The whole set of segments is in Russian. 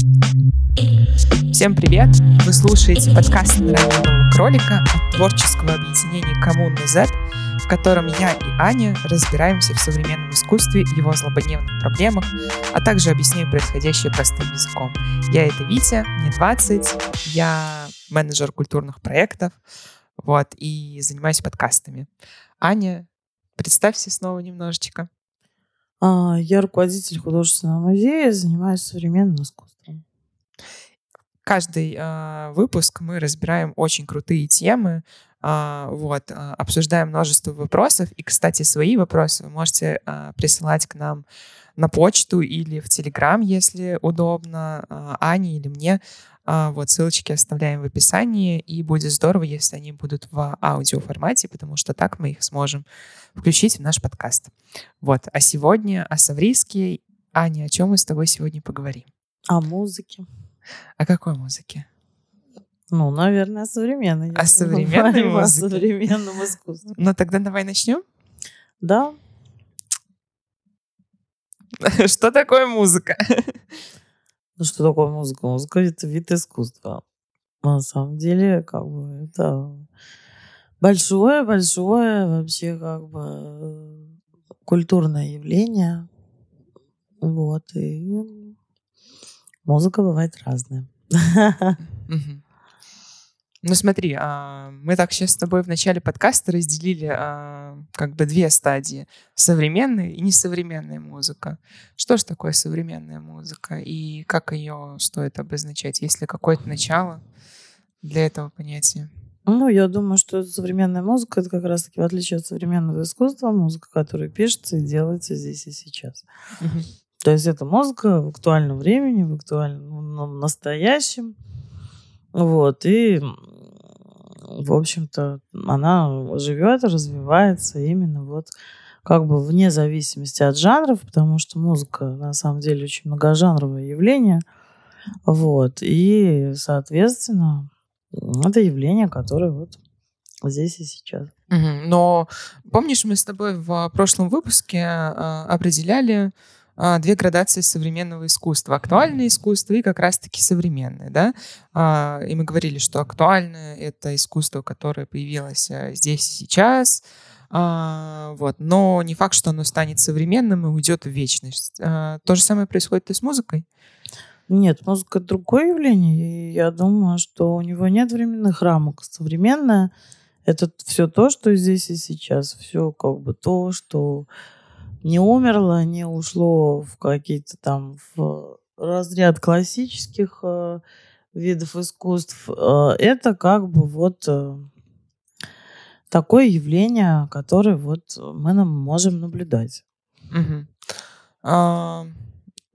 Всем привет! Вы слушаете подкаст «Раненого кролика» от творческого объединения «Коммуна Z», в котором я и Аня разбираемся в современном искусстве его злободневных проблемах, а также объясняем происходящее простым языком. Я это Витя, мне 20, я менеджер культурных проектов, вот, и занимаюсь подкастами. Аня, представься снова немножечко. А, я руководитель художественного музея, занимаюсь современным искусством. Каждый э, выпуск мы разбираем очень крутые темы, э, вот, э, обсуждаем множество вопросов. И, кстати, свои вопросы вы можете э, присылать к нам на почту или в Телеграм, если удобно, э, Ане или мне. А, вот, ссылочки оставляем в описании, и будет здорово, если они будут в аудиоформате, потому что так мы их сможем включить в наш подкаст. Вот, а сегодня о Савриске. Аня, о чем мы с тобой сегодня поговорим? О музыке. О какой музыке? Ну, наверное, о современной. О современной музыке? О современном искусстве. Ну, тогда давай начнем? Да. Что такое музыка? Ну, что такое музыка? Музыка — это вид искусства. На самом деле, как бы, это большое-большое вообще, как бы, культурное явление. Вот, и музыка бывает разная. Ну смотри, а, мы так сейчас с тобой в начале подкаста разделили а, как бы две стадии. Современная и несовременная музыка. Что же такое современная музыка и как ее стоит обозначать? Есть ли какое-то начало для этого понятия? Ну, я думаю, что современная музыка, это как раз-таки в отличие от современного искусства, музыка, которая пишется и делается здесь и сейчас. Угу. То есть это музыка в актуальном времени, в актуальном настоящем. Вот, и в общем-то, она живет, развивается именно вот как бы вне зависимости от жанров, потому что музыка на самом деле очень многожанровое явление. Вот. И, соответственно, это явление, которое вот здесь и сейчас. Но помнишь, мы с тобой в прошлом выпуске а, определяли а, две градации современного искусства. Актуальное искусство и как раз-таки современное. Да? А, и мы говорили, что актуальное — это искусство, которое появилось э, здесь и сейчас, а, вот. Но не факт, что оно станет современным и уйдет в вечность. То же самое происходит и с музыкой? Нет, музыка — другое явление. И я думаю, что у него нет временных рамок. Современное — это все то, что здесь и сейчас. Все как бы то, что не умерло, не ушло в какие-то там в разряд классических э, видов искусств. Э, это как бы вот э, такое явление, которое вот мы нам можем наблюдать. Угу. А,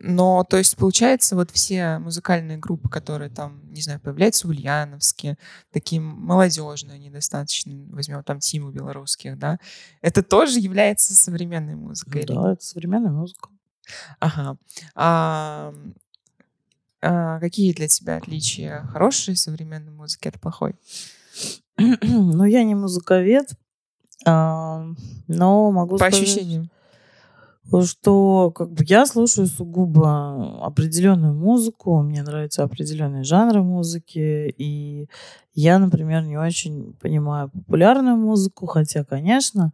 но, то есть, получается, вот все музыкальные группы, которые там, не знаю, появляются в Ульяновске, такие молодежные, они достаточно, возьмем там Тиму белорусских, да, это тоже является современной музыкой? Да, это современная музыка. Ага. А, а какие для тебя отличия хорошей современной музыки от плохой? ну, я не музыковед, а, но могу По сказать... По ощущениям что как бы я слушаю сугубо определенную музыку, мне нравятся определенные жанры музыки, и я, например, не очень понимаю популярную музыку, хотя, конечно,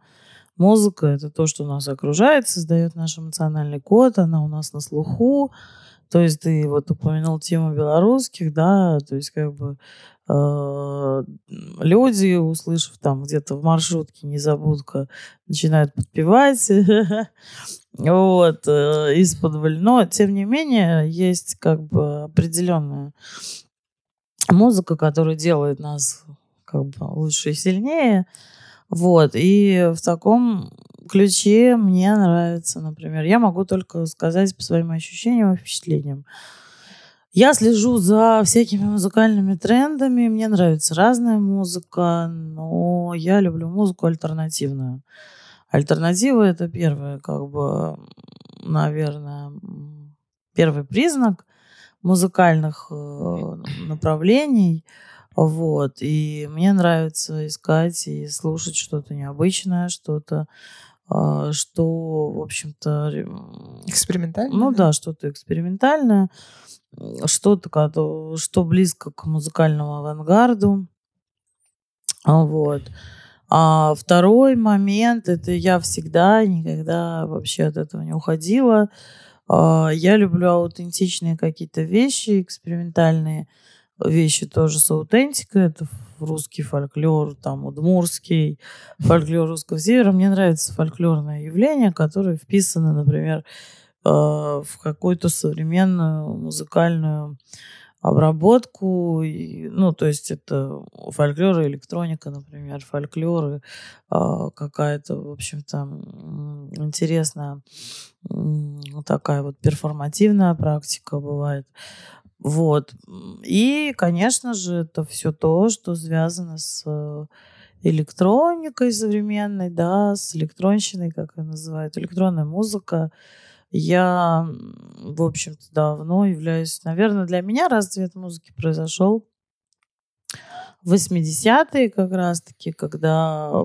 музыка это то, что нас окружает, создает наш эмоциональный код, она у нас на слуху, то есть ты вот упомянул тему белорусских, да, то есть как бы э, люди, услышав там где-то в маршрутке незабудка, начинают подпевать, вот, э, из-под Но, тем не менее, есть как бы определенная музыка, которая делает нас как бы лучше и сильнее. Вот, и в таком ключе мне нравится, например, я могу только сказать по своим ощущениям и впечатлениям. Я слежу за всякими музыкальными трендами, мне нравится разная музыка, но я люблю музыку альтернативную. Альтернатива это первое, как бы, наверное, первый признак музыкальных э, направлений. Вот. И мне нравится искать и слушать что-то необычное, что-то, э, что, в общем-то... Экспериментальное? Ну да, что-то экспериментальное. что-то, что близко к музыкальному авангарду. А, вот. А второй момент, это я всегда, никогда вообще от этого не уходила. А, я люблю аутентичные какие-то вещи, экспериментальные вещи тоже с аутентикой. Это русский фольклор, там, удмурский, фольклор русского севера. Мне нравится фольклорное явление, которое вписано, например, а, в какую-то современную музыкальную обработку. И, ну, то есть это фольклор и электроника, например, фольклор и э, какая-то, в общем-то, интересная такая вот перформативная практика бывает. Вот. И, конечно же, это все то, что связано с электроникой современной, да, с электронщиной, как ее называют, электронная музыка, я, в общем-то, давно являюсь... Наверное, для меня расцвет музыки произошел в 80-е как раз-таки, когда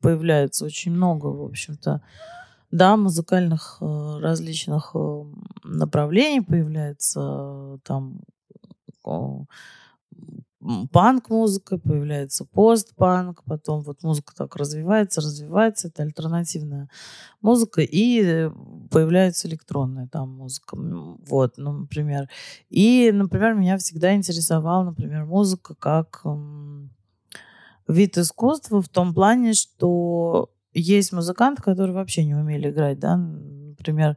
появляется очень много, в общем-то, да, музыкальных э, различных э, направлений появляется там панк-музыка, появляется пост-панк, потом вот музыка так развивается, развивается, это альтернативная музыка, и появляется электронная там музыка, вот, ну, например. И, например, меня всегда интересовала, например, музыка как вид искусства в том плане, что есть музыканты, которые вообще не умели играть, да, например,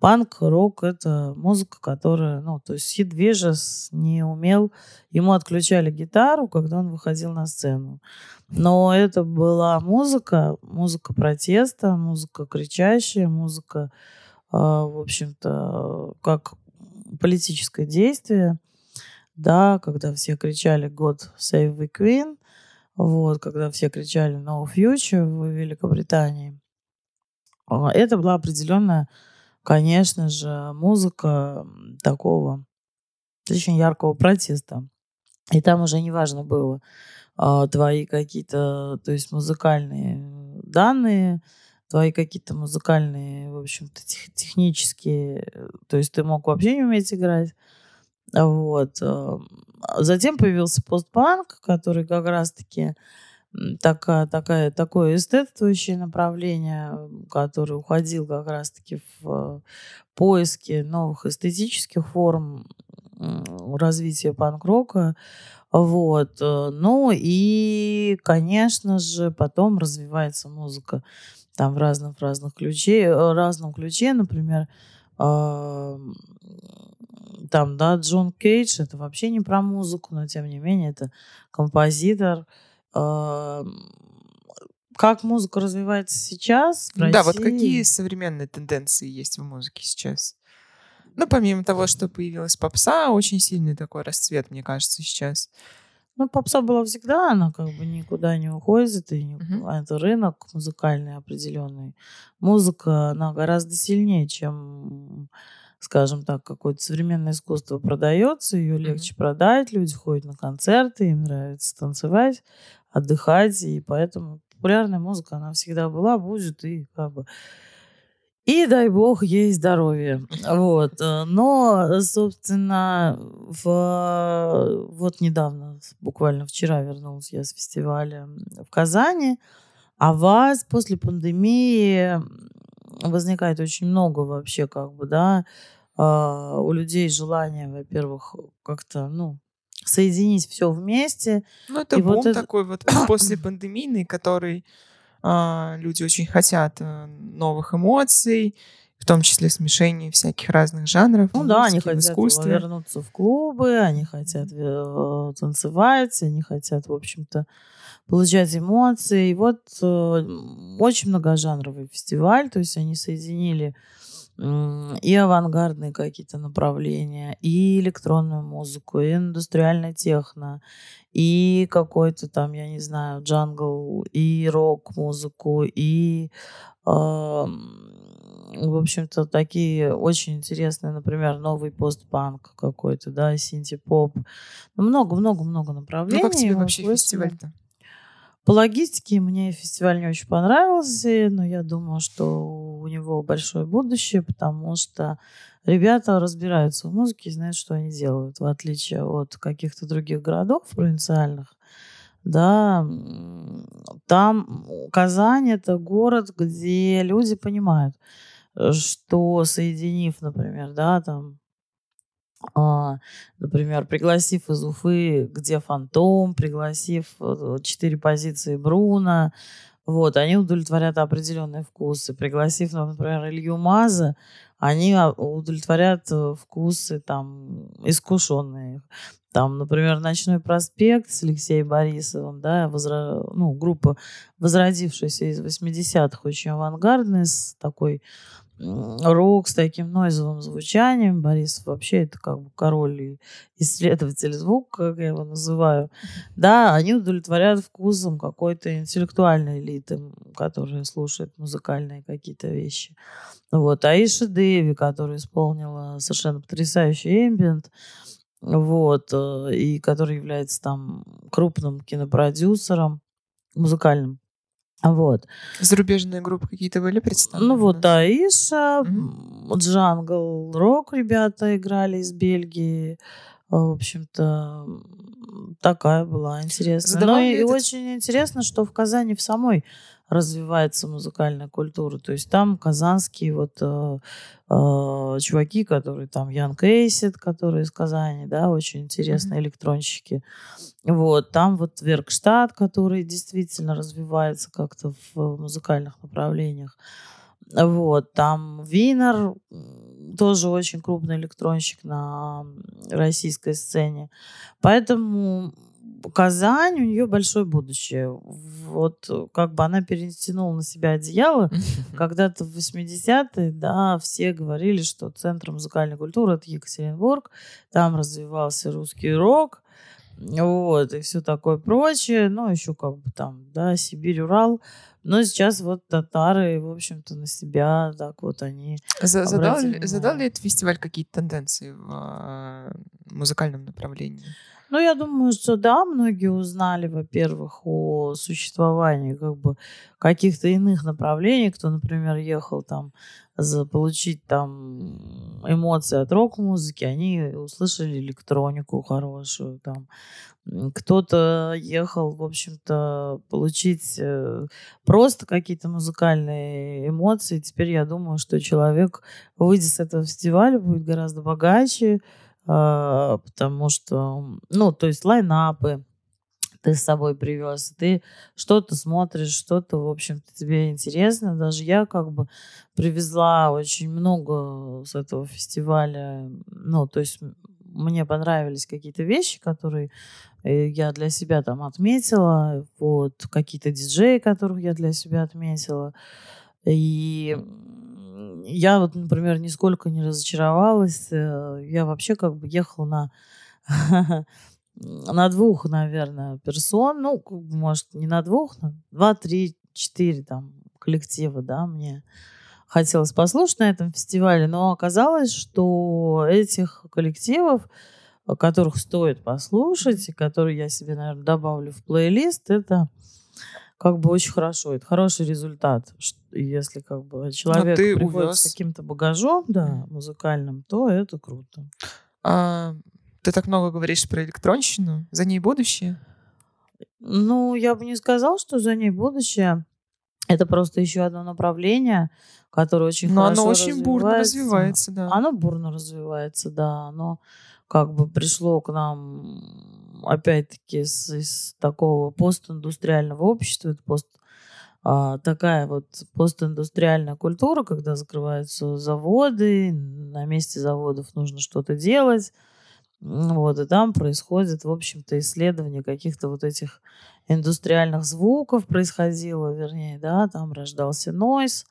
Панк, рок — это музыка, которая, ну, то есть Сид Вижес не умел, ему отключали гитару, когда он выходил на сцену. Но это была музыка, музыка протеста, музыка кричащая, музыка, э, в общем-то, как политическое действие, да, когда все кричали God Save the Queen, вот, когда все кричали No Future в Великобритании. А, это была определенная конечно же, музыка такого очень яркого протеста. И там уже не важно было а, твои какие-то, то есть музыкальные данные, твои какие-то музыкальные, в общем-то, тех, технические, то есть ты мог вообще не уметь играть. Вот. А, затем появился постпанк, который как раз-таки такая, такая, такое эстетствующее направление, которое уходил как раз-таки в поиске новых эстетических форм развития панк-рока. Вот. Э, ну и, конечно же, потом развивается музыка там в разных, в разных ключе, э, разном ключе, например, там, да, Джон Кейдж, это вообще не про музыку, но тем не менее это композитор, как музыка развивается сейчас в России? Да, вот какие современные тенденции есть в музыке сейчас? Ну, помимо того, что появилась попса, очень сильный такой расцвет, мне кажется, сейчас. Ну, попса была всегда, она как бы никуда не уходит, и не... uh-huh. это рынок музыкальный определенный. Музыка, она гораздо сильнее, чем скажем так, какое-то современное искусство продается, ее легче mm-hmm. продать, люди ходят на концерты, им нравится танцевать, отдыхать, и поэтому популярная музыка, она всегда была, будет, и как бы... И дай бог ей здоровье. Вот. Э, но, собственно, в... вот недавно, буквально вчера вернулась я с фестиваля в Казани, а вас после пандемии возникает очень много вообще, как бы, да, а, у людей желание, во-первых, как-то, ну, соединить все вместе. Ну, это и бум вот это... такой вот после пандемийный, который э, люди очень хотят э, новых эмоций, в том числе смешения всяких разных жанров. Ну да, они хотят искусстве. вернуться в клубы, они хотят э, танцевать, они хотят, в общем-то, получать эмоции. И вот э, очень многожанровый фестиваль, то есть они соединили и авангардные какие-то направления, и электронную музыку, и индустриальная техно, и какой-то там, я не знаю, джангл, и рок-музыку, и, э, в общем-то, такие очень интересные, например, новый постпанк какой-то, да, синти-поп. Много-много-много направлений. Ну, как тебе вообще фестиваль-то? По логистике мне фестиваль не очень понравился, но я думаю, что у него большое будущее, потому что ребята разбираются в музыке и знают, что они делают, в отличие от каких-то других городов провинциальных. Да, там Казань это город, где люди понимают, э, что соединив, например, да, там а, например, пригласив из Уфы, где Фантом, пригласив э, четыре позиции Бруна, вот, они удовлетворят определенные вкусы. Пригласив, например, Илью Маза, они а, удовлетворят э, вкусы там искушенные. Там, например, «Ночной проспект» с Алексеем Борисовым, да, возра... ну, группа, возродившаяся из 80-х, очень авангардная, с такой рок с таким нойзовым звучанием. Борис вообще это как бы король и исследователь звука, как я его называю. Да, они удовлетворяют вкусом какой-то интеллектуальной элиты, которая слушает музыкальные какие-то вещи. Вот. А Иша Дэви, которая исполнила совершенно потрясающий эмбиент, вот, э, и который является там крупным кинопродюсером музыкальным. Вот. Зарубежные группы какие-то были представлены? Ну вот, да, Иша, mm-hmm. Джангл Рок ребята играли из Бельгии. В общем-то, такая была интересная. Ну и этот... очень интересно, что в Казани в самой развивается музыкальная культура. То есть там казанские вот э, э, чуваки, которые там Ян Кейсит, которые из Казани, да, очень интересные mm-hmm. электронщики. Вот, там вот Веркштадт, который действительно развивается как-то в музыкальных направлениях. Вот, там Винер, тоже очень крупный электронщик на российской сцене. Поэтому Казань, у нее большое будущее. Вот как бы она перетянула на себя одеяло. Когда-то в 80-е, да, все говорили, что центр музыкальной культуры это Екатеринбург. Там развивался русский рок. Вот, и все такое прочее. Ну, еще как бы там, да, Сибирь, Урал. Но сейчас вот татары, в общем-то, на себя так вот они... Задал, ли, задал ли этот фестиваль какие-то тенденции в э, музыкальном направлении? Ну, я думаю, что да, многие узнали, во-первых, о существовании как бы каких-то иных направлений, кто, например, ехал там получить там эмоции от рок-музыки, они услышали электронику хорошую там. Кто-то ехал, в общем-то, получить э, просто какие-то музыкальные эмоции. Теперь я думаю, что человек, выйдя с этого фестиваля, будет гораздо богаче, потому что, ну, то есть лайнапы ты с собой привез, ты что-то смотришь, что-то, в общем-то, тебе интересно. Даже я как бы привезла очень много с этого фестиваля, ну, то есть мне понравились какие-то вещи, которые э, я для себя там отметила, вот, какие-то диджеи, которых я для себя отметила. И я вот, например, нисколько не разочаровалась. Э, я вообще как бы ехала на на двух, наверное, персон. Ну, может, не на двух, на два, три, четыре там коллектива, да, мне хотелось послушать на этом фестивале, но оказалось, что этих коллективов, которых стоит послушать, и которые я себе, наверное, добавлю в плейлист, это как бы очень хорошо. Это хороший результат. Если как бы человек приходит увез... с каким-то багажом, да, музыкальным, то это круто. А, ты так много говоришь про электронщину. За ней будущее? Ну, я бы не сказал, что за ней будущее. Это просто еще одно направление, которое очень Но хорошо оно очень бурно развивается, да. Оно бурно развивается, да. Оно как бы пришло к нам опять-таки из, из такого постиндустриального общества, это пост, а, такая вот постиндустриальная культура, когда закрываются заводы, на месте заводов нужно что-то делать, вот, и там происходит, в общем-то, исследование каких-то вот этих индустриальных звуков происходило, вернее, да, там рождался нойс,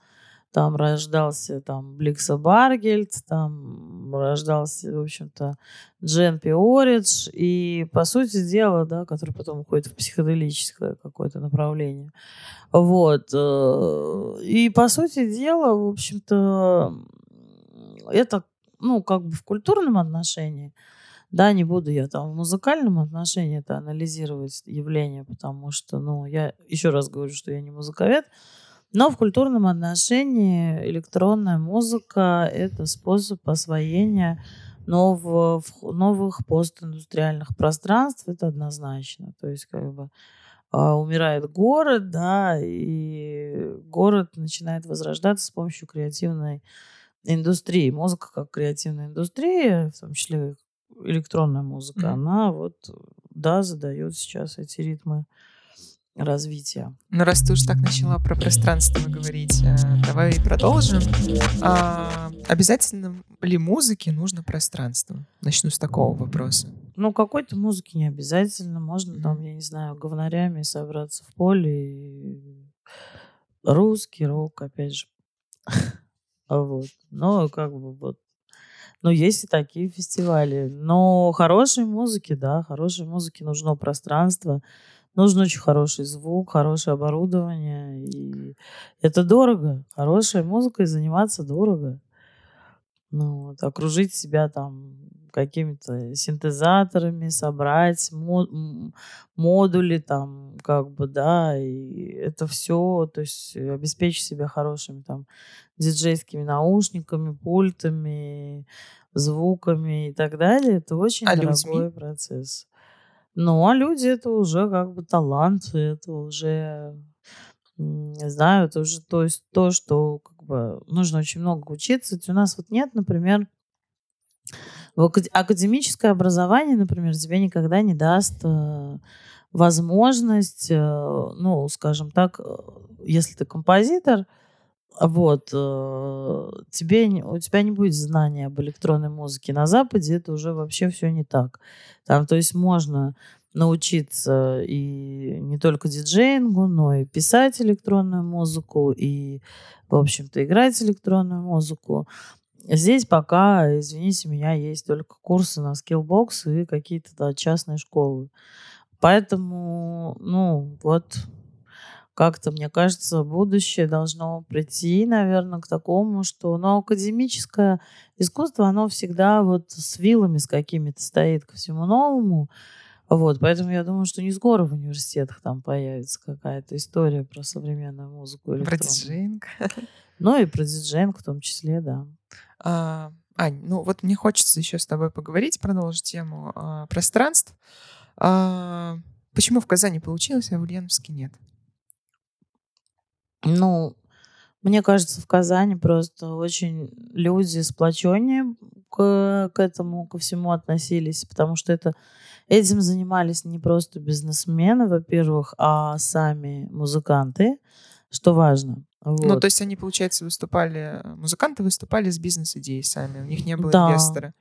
там рождался там Бликса Баргельд, там рождался, в общем-то, Джен Пиоридж, и, по сути дела, да, который потом уходит в психоделическое какое-то направление. Вот. Э, и, по сути дела, в общем-то, это, ну, как бы в культурном отношении, да, не буду я там в музыкальном отношении это анализировать явление, потому что, ну, я еще раз говорю, что я не музыковед, Но в культурном отношении электронная музыка — это способ освоения новых, новых постиндустриальных пространств, это однозначно. То есть как бы а, умирает город, да, и город начинает возрождаться с помощью креативной индустрии. Музыка как креативная индустрия, в том числе электронная музыка, mm-hmm. она вот, да, задает сейчас эти ритмы развития. Ну, раз ты уж так начала про пространство говорить, э, давай продолжим. А, обязательно ли музыке нужно пространство? Начну с такого вопроса. Ну, какой-то музыки не обязательно. Можно mm-hmm. там, я не знаю, говнарями собраться в поле. И... Русский рок, опять же. вот. Ну, как бы вот. Ну, есть и такие фестивали. Но хорошей музыки, да, хорошей музыке нужно пространство. Нужен очень хороший звук, хорошее оборудование. И это дорого. Хорошая музыка и заниматься дорого. Ну, вот, окружить себя там какими-то синтезаторами, собрать модули там, как бы, да, и это все, то есть обеспечить себя хорошими там диджейскими наушниками, пультами, звуками и так далее, это очень а дорогой людьми? процесс. Ну, а люди это уже как бы талант, это уже не знаю, это уже то есть то, что как бы нужно очень много учиться. У нас вот нет, например, академическое образование, например, тебе никогда не даст э, возможность, э, ну, скажем так, э, если ты композитор, вот, тебе, у тебя не будет знания об электронной музыке. На Западе это уже вообще все не так. Там, то есть можно научиться и не только диджеингу, но и писать электронную музыку, и, в общем-то, играть электронную музыку. Здесь пока, извините меня, есть только курсы на Skillbox и какие-то да, частные школы. Поэтому, ну, вот как-то, мне кажется, будущее должно прийти, наверное, к такому, что, ну, академическое искусство, оно всегда вот с вилами с какими-то стоит ко всему новому. Вот, поэтому я думаю, что не скоро в университетах там появится какая-то история про современную музыку. Про диджейнг. Ну и про диджейнг в том числе, да. А, Ань, ну вот мне хочется еще с тобой поговорить, продолжить тему а, пространств. А, почему в Казани получилось, а в Ульяновске нет? Ну, мне кажется, в Казани просто очень люди сплоченнее к, к этому, ко всему относились, потому что это этим занимались не просто бизнесмены, во-первых, а сами музыканты, что важно. Вот. Ну, то есть они, получается, выступали, музыканты выступали с бизнес-идеей сами, у них не было да. инвестора.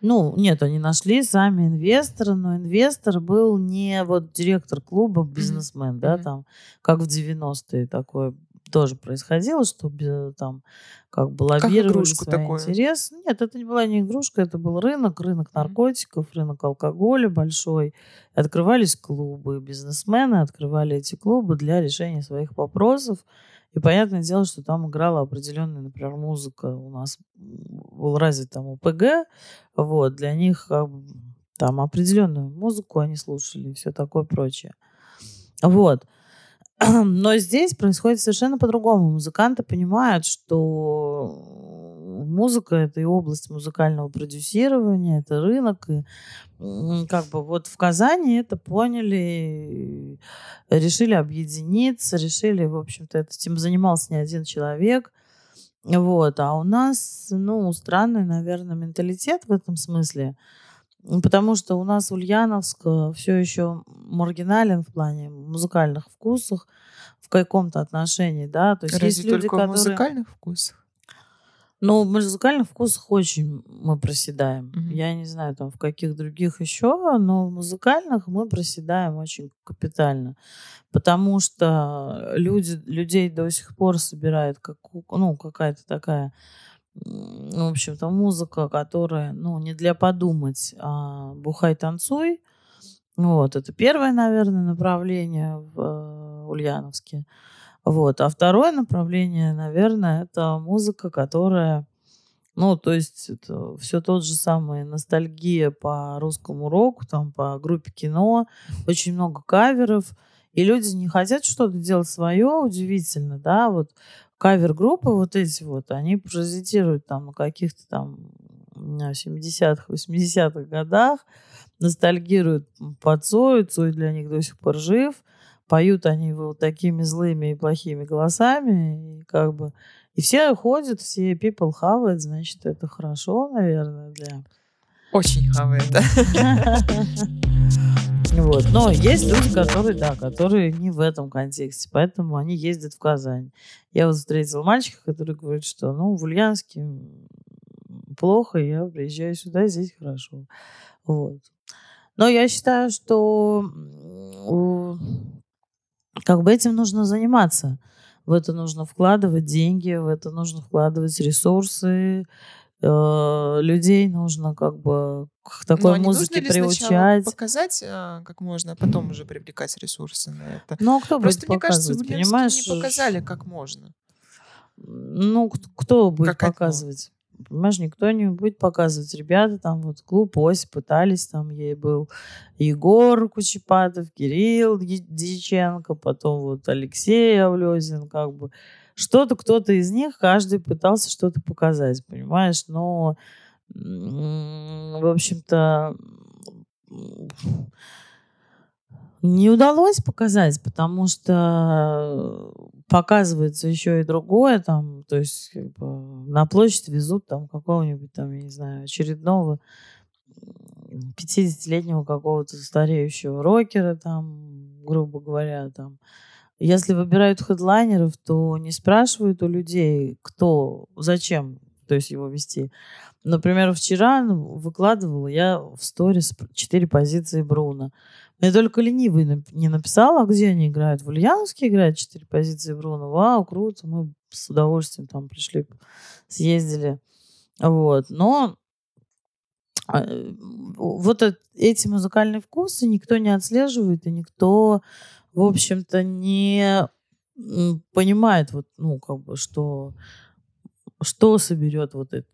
Ну, нет, они нашли сами инвестора, но инвестор был не вот директор клуба, бизнесмен, mm-hmm. да, там, как в 90-е такое тоже происходило, что там как бы лоббировали как свой такое. интерес. Нет, это не была не игрушка, это был рынок, рынок наркотиков, рынок алкоголя большой. Открывались клубы, бизнесмены открывали эти клубы для решения своих вопросов. И понятное дело, что там играла определенная, например, музыка. У нас был развит там ОПГ. Вот, для них там определенную музыку они слушали и все такое прочее. Вот. Но здесь происходит совершенно по-другому. Музыканты понимают, что музыка — это и область музыкального продюсирования, это рынок. И как бы вот в Казани это поняли, решили объединиться, решили, в общем-то, этим занимался не один человек. Вот. А у нас, ну, странный, наверное, менталитет в этом смысле. Потому что у нас Ульяновск э, все еще маргинален в плане музыкальных вкусов в каком-то отношении, да. То есть Разве есть люди, только которые... в музыкальных вкусах? Ну, в музыкальных вкусах очень мы проседаем. Mm-hmm. Я не знаю, там в каких других еще, но в музыкальных мы проседаем очень капитально. Потому что люди, людей до сих пор собирает как, ну, какая-то такая в общем-то, музыка, которая, ну, не для подумать, а бухай, танцуй. Вот, это первое, наверное, направление в э, Ульяновске. Вот, а второе направление, наверное, это музыка, которая, ну, то есть это все тот же самый ностальгия по русскому року, там, по группе кино, очень много каверов, И люди не хотят что-то делать свое, удивительно, да, вот кавер-группы вот эти вот, они паразитируют там на каких-то там 70-х, 80-х годах, ностальгируют по Цою, Цой для них до сих пор жив, поют они вот такими злыми и плохими голосами, и как бы и все ходят, все people хавают, значит, это хорошо, наверное, для... Очень хавает, да. Вот. Но есть люди, которые, да, которые не в этом контексте, поэтому они ездят в Казань. Я вот встретила мальчика, который говорит, что ну, в Ульяновске плохо, я приезжаю сюда, здесь хорошо. Вот. Но я считаю, что как бы этим нужно заниматься. В это нужно вкладывать деньги, в это нужно вкладывать ресурсы, э, людей нужно как бы к такой Но музыке нужно ли приучать. показать а, как можно, а потом уже привлекать ресурсы на это. Ну, а кто Просто будет мне кажется, в показывать, понимаешь? не показали, как можно. Ну, кто будет Как показывать? Понимаешь, никто не будет показывать. Ребята там вот клуб Ось пытались, там ей был Егор Кучепатов, Кирилл Дьяченко, потом вот Алексей Авлезин, как бы. Что-то кто-то из них, каждый пытался что-то показать, понимаешь? Но, в общем-то, не удалось показать, потому что показывается еще и другое, там, то есть как бы, на площадь везут там какого-нибудь там, я не знаю, очередного м, 50-летнего какого-то стареющего рокера, там, грубо говоря, там. Если выбирают хедлайнеров, то не спрашивают у людей, кто, зачем, то есть его вести. Например, вчера ну, выкладывала я в сторис четыре позиции Бруно. Я только ленивый не написала, а где они играют. В Ульяновске играют четыре позиции Бруно. Вау, круто. Мы с удовольствием там пришли, съездили. Вот. Но а, вот эт- эти музыкальные вкусы никто не отслеживает, и никто, в общем-то, не понимает, вот, ну, как бы, что что соберет вот эту,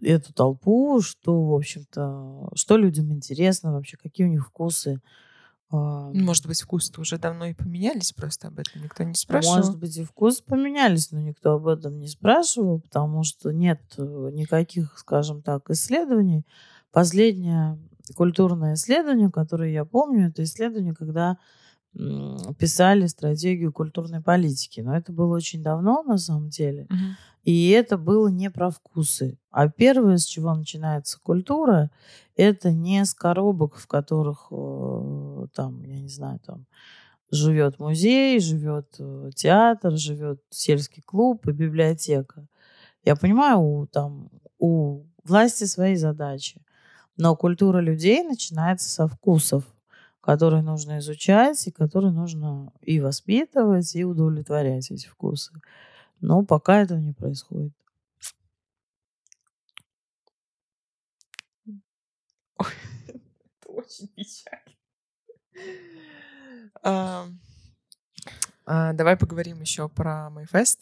эту толпу, что, в общем-то, что людям интересно вообще, какие у них вкусы. А, Может быть, вкус-то уже давно и поменялись, просто об этом никто не спрашивал. Может быть, и вкусы поменялись, но никто об этом не спрашивал, потому что нет э, никаких, скажем так, исследований. Последнее культурное исследование, которое я помню, это исследование, когда писали стратегию культурной политики. Но это было очень давно, на самом деле. Мгм. И это было не про вкусы. А первое, с чего начинается культура, это не с коробок, в которых э, там, я не знаю, там живет музей, живет э, театр, живет сельский клуб и библиотека. Я понимаю, у, там, у власти свои задачи. Но культура людей начинается со вкусов, которые нужно изучать, и которые нужно и воспитывать, и удовлетворять эти вкусы. Но пока этого не происходит. Это очень печально. А, Давай поговорим еще про Майфест.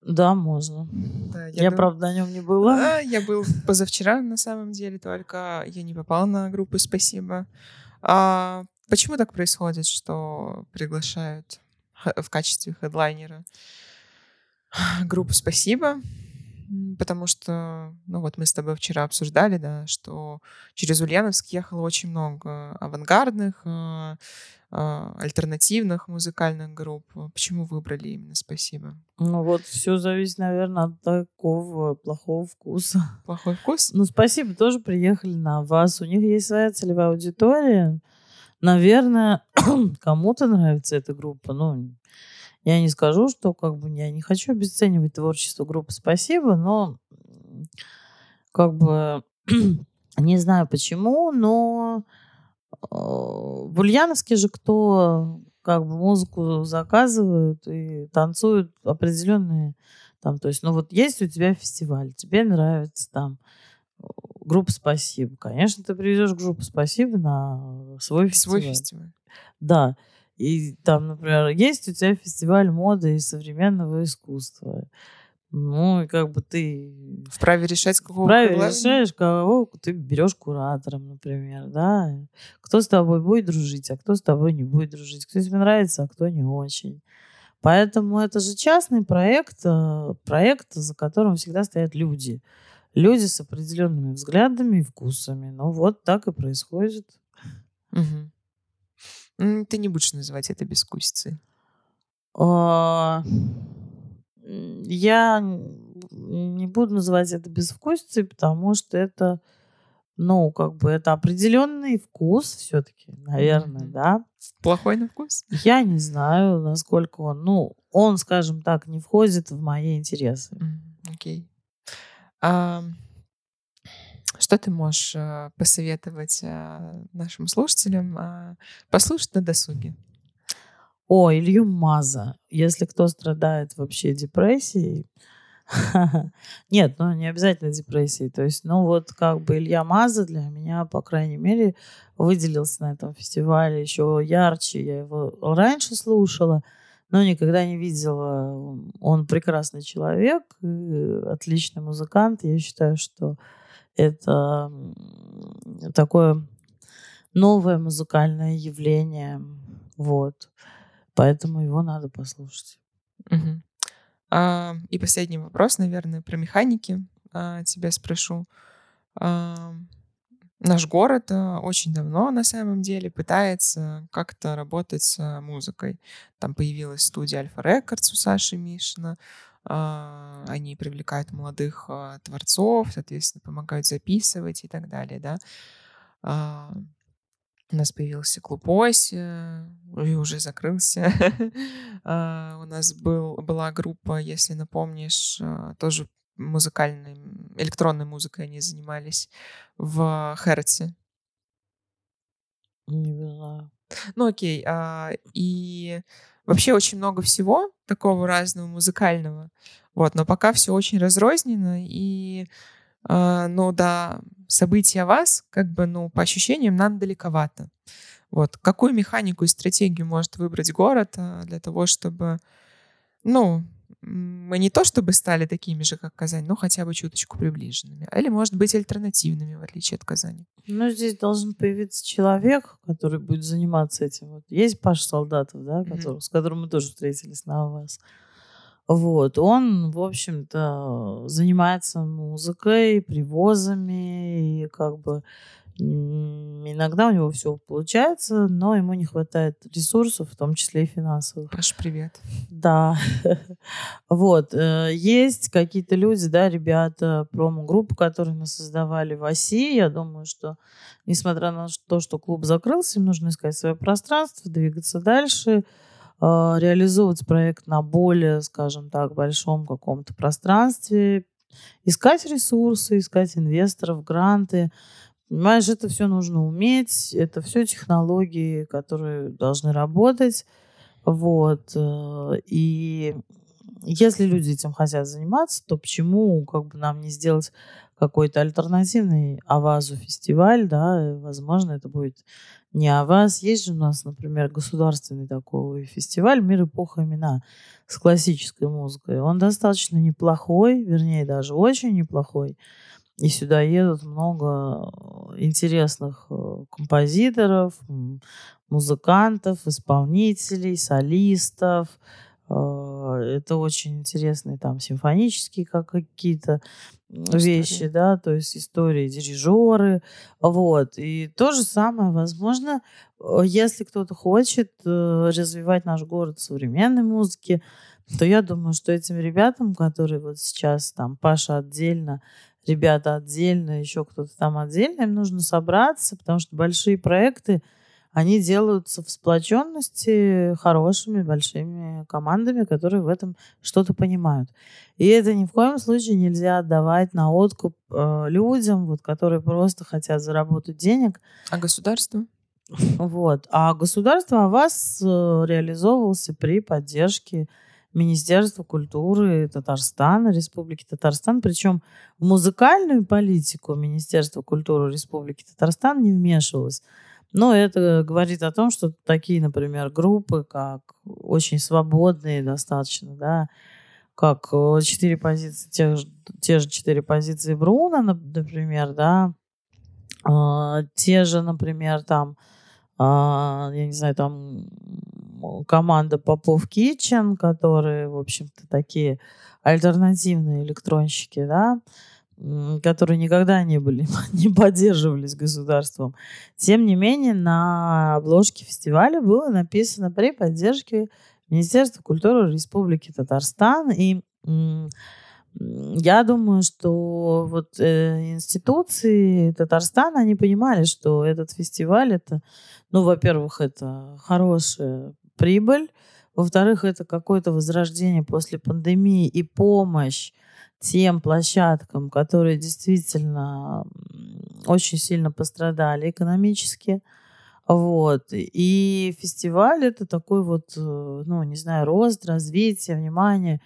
Да, можно. Да, Я, дум- правда, на нем не была. А, Я был позавчера, на самом деле, только я не попала на группу «Спасибо». А почему так происходит, что приглашают в качестве хедлайнера группу «Спасибо»? Потому что, ну вот мы с тобой вчера обсуждали, да, что через Ульяновск ехало очень много авангардных, а, а, альтернативных музыкальных групп. Почему выбрали именно «Спасибо»? Ну вот все зависит, наверное, от такого плохого вкуса. Плохой вкус? Ну, спасибо, тоже приехали на вас. У них есть своя целевая аудитория. Наверное, кому-то нравится эта группа. Ну, я не скажу, что как бы я не хочу обесценивать творчество группы «Спасибо», но как бы не знаю почему, но э, в Ульяновске же кто как бы музыку заказывают и танцуют определенные там, то есть, ну вот есть у тебя фестиваль, тебе нравится там э, группа «Спасибо». Конечно, ты привезешь группу «Спасибо» на свой фестиваль. Свой фестиваль. Да. И там, например, есть у тебя фестиваль моды и современного искусства. Ну, и как бы ты Вправе решать, с какого вправе решаешь, кого ты берешь куратором, например, да. Кто с тобой будет дружить, а кто с тобой не будет дружить. Кто тебе нравится, а кто не очень. Поэтому это же частный проект, э, проект, за которым всегда стоят люди. Люди с определенными взглядами и вкусами. Ну вот так и происходит. Мгм. Ты не будешь называть это бескусицей. А, Я не буду называть это безвкусицей, потому что это, ну, как бы это определенный вкус все-таки, наверное, Мгм. да. Плохой на вкус? Я не знаю, насколько он, ну, он, скажем так, не входит в мои интересы. Окей. А, Что ты можешь э, посоветовать э, нашим слушателям э, послушать на досуге? О, Илью Маза. Если кто страдает вообще депрессией, нет, ну не обязательно депрессией. То есть, ну вот как бы Илья Маза для меня, по крайней мере, выделился на этом фестивале еще ярче. Я его раньше слушала, но никогда не видела. Он прекрасный человек, отличный музыкант. Я считаю, что это такое новое музыкальное явление. Вот. Поэтому его надо послушать. Мгм. А, И последний вопрос, наверное, про механики а, тебя спрошу. А, Наш город а, очень давно на самом деле пытается как-то работать с музыкой. Там появилась студия Альфа Рекордс у Саши Мишина. А, Они привлекают молодых а, творцов, соответственно, помогают записывать и так далее, да. А, У нас появился клуб Ось, э, и уже закрылся. У нас был, была группа, если напомнишь, тоже музыкальной, электронной музыкой они занимались в Херце. Не знаю. Ну окей. И вообще очень много всего такого разного музыкального. Вот, но пока все очень разрознено, и, а, ну да, события вас, как бы, ну, по ощущениям, нам далековато. Вот, какую механику и стратегию может выбрать город а, для того, чтобы, ну, мы не то чтобы стали такими же, как Казань, но хотя бы чуточку приближенными. Или, может быть, альтернативными, в отличие от Казани. Ну, здесь должен появиться человек, который будет заниматься этим. Вот есть Паш Солдатов, да, который, с которым мы тоже встретились на АВАС. Вот, он, в общем-то, занимается музыкой, привозами, и как бы иногда у него все получается, но ему не хватает ресурсов, в том числе и финансовых. Паш, привет. Да. Вот. э, Есть какие-то люди, да, ребята, промо-группы, которые мы создавали в оси. Я думаю, что, несмотря на то, что клуб закрылся, им нужно искать свое пространство, двигаться дальше, э, реализовывать проект на более, скажем так, большом каком-то пространстве, искать ресурсы, искать инвесторов, гранты. Понимаешь, это все нужно уметь, это все технологии, которые должны работать. Вот. э, И если люди этим хотят заниматься, то почему как бы нам не сделать какой-то альтернативный Авазу фестиваль, да, возможно, это будет не Аваз. Есть же у нас, например, государственный такой фестиваль «Мир, эпоха, имена» с классической музыкой. Он достаточно неплохой, вернее, даже очень неплохой. И сюда едут много э, интересных э, композиторов, музыкантов, исполнителей, солистов. Э, Это очень интересные там симфонические как какие-то вещи, Истории. да, то есть истории, дирижеры, вот. И то же самое, возможно, если кто-то хочет развивать наш город в современной музыке, то я думаю, что этим ребятам, которые вот сейчас там Паша отдельно, ребята отдельно, еще кто-то там отдельно, им нужно собраться, потому что большие проекты, они делаются в сплоченности хорошими большими командами, которые в этом что-то понимают. И это ни в коем случае нельзя отдавать на откуп э, людям, вот, которые просто хотят заработать денег. А государство? Вот. А государство о вас э, реализовывался при поддержке Министерства культуры Татарстана, Республики Татарстан. Причем в музыкальную политику Министерства культуры Республики Татарстан не вмешивалось. Но это говорит о том, что такие, например, группы, как очень свободные достаточно, да, как э, четыре позиции, те, те же четыре позиции Бруна, например, да, а, те же, например, там, а, я не знаю, там команда Попов Kitchen, которые, в общем-то, такие альтернативные электронщики, да, которые никогда не были, не поддерживались государством. Тем не менее, на обложке фестиваля было написано при поддержке Министерства культуры Республики Татарстан. И я думаю, что вот э, институции Татарстана, они понимали, что этот фестиваль это, ну, во-первых, это хорошая прибыль, во-вторых, это какое-то возрождение после пандемии и помощь тем площадкам, которые действительно очень сильно пострадали экономически. Вот. И фестиваль это такой вот, э, ну, не знаю, рост, развитие, внимание.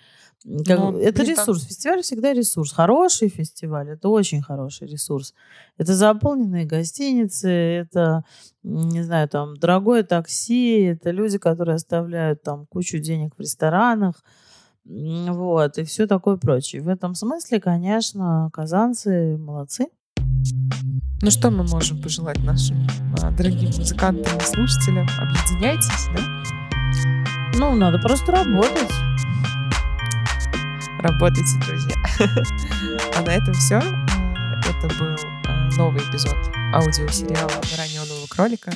Как, ну, это ресурс. Фестиваль всегда ресурс. Хороший фестиваль это очень хороший ресурс. Это заполненные гостиницы, это, не знаю, там, дорогое такси, это люди, которые оставляют там кучу денег в ресторанах. Вот, и все такое прочее. В этом смысле, конечно, казанцы молодцы. Ну что мы можем пожелать нашим а, дорогим музыкантам и слушателям? Объединяйтесь, да? Ну, надо просто работать. Работайте, друзья. А на этом все. Это был а, новый эпизод аудиосериала «Гора неонового кролика».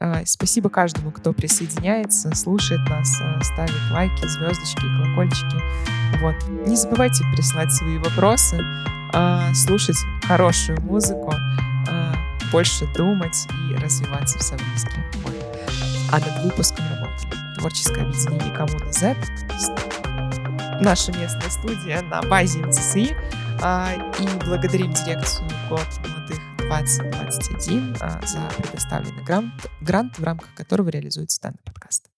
А, спасибо каждому, кто присоединяется, слушает нас, а, ставит лайки, звездочки, колокольчики. Вот. Не забывайте присылать свои вопросы, а, слушать хорошую музыку, больше думать и развиваться в совместке. А над выпуском работали творческое объединение коммуны Z, наша местная студия на базе МЦСИ. И благодарим дирекцию год молодых 2021 а, за предоставленный грант, грант, в рамках которого реализуется данный подкаст.